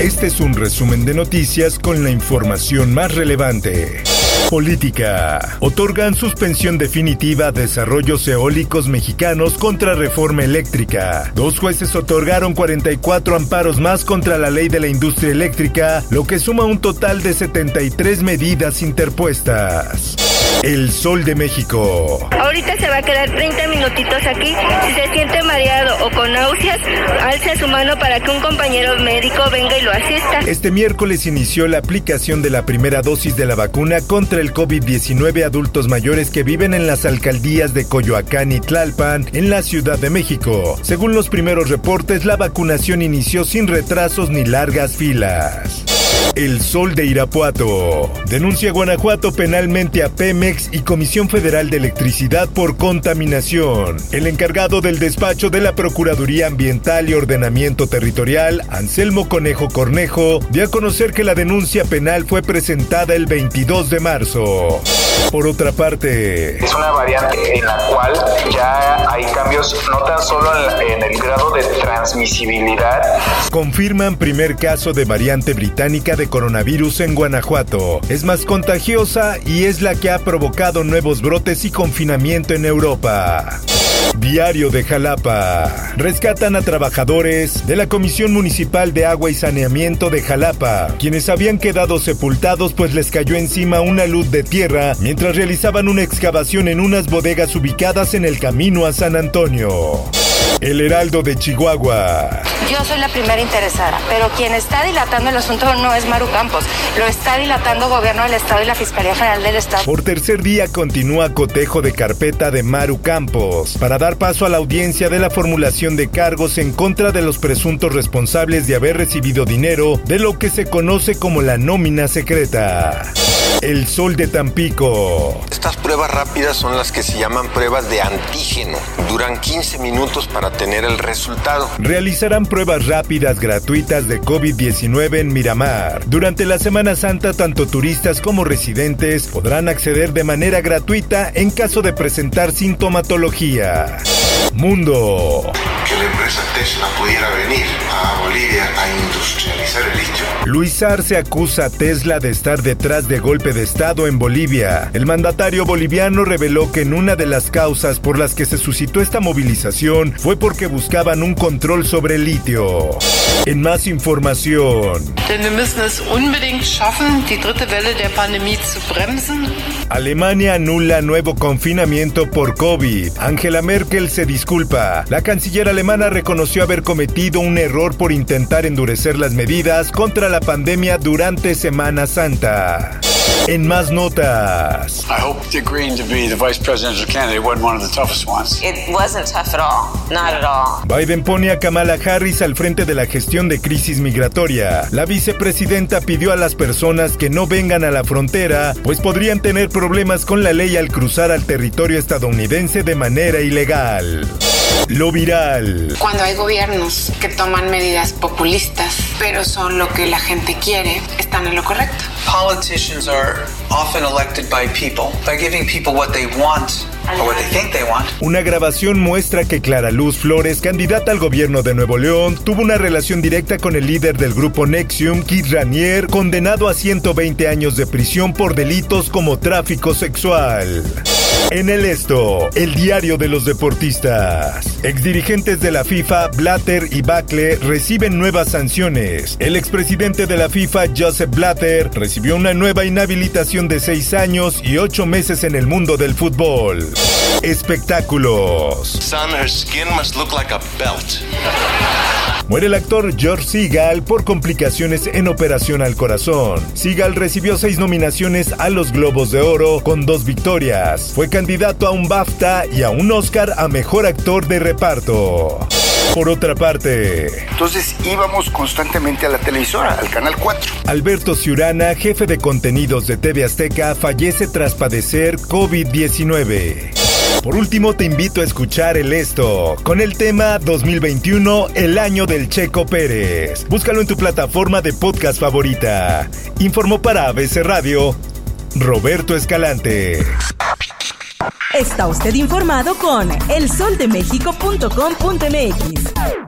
Este es un resumen de noticias con la información más relevante. Política. Otorgan suspensión definitiva a desarrollos eólicos mexicanos contra reforma eléctrica. Dos jueces otorgaron 44 amparos más contra la ley de la industria eléctrica, lo que suma un total de 73 medidas interpuestas. El Sol de México. Ahorita se va a quedar 30 minutitos aquí. Si se siente mareado o con náuseas, alce su mano para que un compañero médico venga y lo asista. Este miércoles inició la aplicación de la primera dosis de la vacuna contra el COVID-19 a adultos mayores que viven en las alcaldías de Coyoacán y Tlalpan, en la Ciudad de México. Según los primeros reportes, la vacunación inició sin retrasos ni largas filas. El Sol de Irapuato. Denuncia Guanajuato penalmente a Pemex y Comisión Federal de Electricidad por contaminación. El encargado del despacho de la Procuraduría Ambiental y Ordenamiento Territorial, Anselmo Conejo Cornejo, dio a conocer que la denuncia penal fue presentada el 22 de marzo. Por otra parte, es una variante en la cual ya hay cambios no tan solo en, el grado de transmisibilidad. Confirman primer caso de variante británica de coronavirus en Guanajuato. Es más contagiosa y es la que ha provocado nuevos brotes y confinamiento en Europa. Diario de Jalapa. Rescatan a trabajadores de la Comisión Municipal de Agua y Saneamiento de Jalapa, quienes habían quedado sepultados pues les cayó encima una luz de tierra mientras realizaban una excavación en unas bodegas ubicadas en el camino a San Antonio. El Heraldo de Chihuahua. Yo soy la primera interesada, pero quien está dilatando el asunto no es Maru Campos, lo está dilatando gobierno del Estado y la Fiscalía General del Estado. Por tercer día continúa cotejo de carpeta de Maru Campos para dar paso a la audiencia de la formulación de cargos en contra de los presuntos responsables de haber recibido dinero de lo que se conoce como la nómina secreta. El sol de Tampico. Estas pruebas rápidas son las que se llaman pruebas de antígeno. Duran 15 minutos para tener el resultado. Realizarán pruebas rápidas gratuitas de COVID-19 en Miramar. Durante la Semana Santa, tanto turistas como residentes podrán acceder de manera gratuita en caso de presentar sintomatología. Mundo. Que la empresa Tesla pudiera venir a Bolivia a industrializar el litio. Luis Arce acusa a Tesla de estar detrás de golpe de Estado en Bolivia. El mandatario boliviano reveló que en una de las causas por las que se suscitó esta movilización fue porque buscaban un control sobre el litio. En más información. Alemania anula nuevo confinamiento por COVID. Angela Merkel se disculpa. La canciller alemana reconoció haber cometido un error por intentar endurecer las medidas contra la pandemia durante Semana Santa. En más notas. I hope the green to be the vice presidential candidate wasn't one of the toughest ones. It wasn't tough at all. Not at all. Biden pone a Kamala Harris al frente de la gestión de crisis migratoria. La vicepresidenta pidió a las personas que no vengan a la frontera, pues podrían tener problemas con la ley al cruzar al territorio estadounidense de manera ilegal. Lo viral. Cuando hay gobiernos que toman medidas populistas, pero son lo que la gente quiere, están en lo correcto. Politicians are often elected by people by giving people what they want or what they think they want. Una grabación muestra que Clara Luz Flores, candidata al gobierno de Nuevo León, tuvo una relación directa con el líder del grupo Nexium, Kid Ranier, condenado a 120 años de prisión por delitos como tráfico sexual. En el esto, el diario de los deportistas. Exdirigentes de la FIFA, Blatter y Bacle, reciben nuevas sanciones. El expresidente de la FIFA, Joseph Blatter, recibió una nueva inhabilitación de seis años y ocho meses en el mundo del fútbol. Espectáculos. Son, her skin must look like a belt. Muere el actor George Seagal por complicaciones en operación al corazón. Seagal recibió seis nominaciones a los Globos de Oro con dos victorias. Fue candidato a un BAFTA y a un Oscar a Mejor Actor de Reparto. Por otra parte, entonces íbamos constantemente a la televisora, al canal 4. Alberto Ciurana, jefe de contenidos de TV Azteca, fallece tras padecer COVID-19. Por último, te invito a escuchar el esto con el tema 2021, el año del Checo Pérez. Búscalo en tu plataforma de podcast favorita. Informó para ABC Radio Roberto Escalante. Está usted informado con elsoldemexico.com.mx.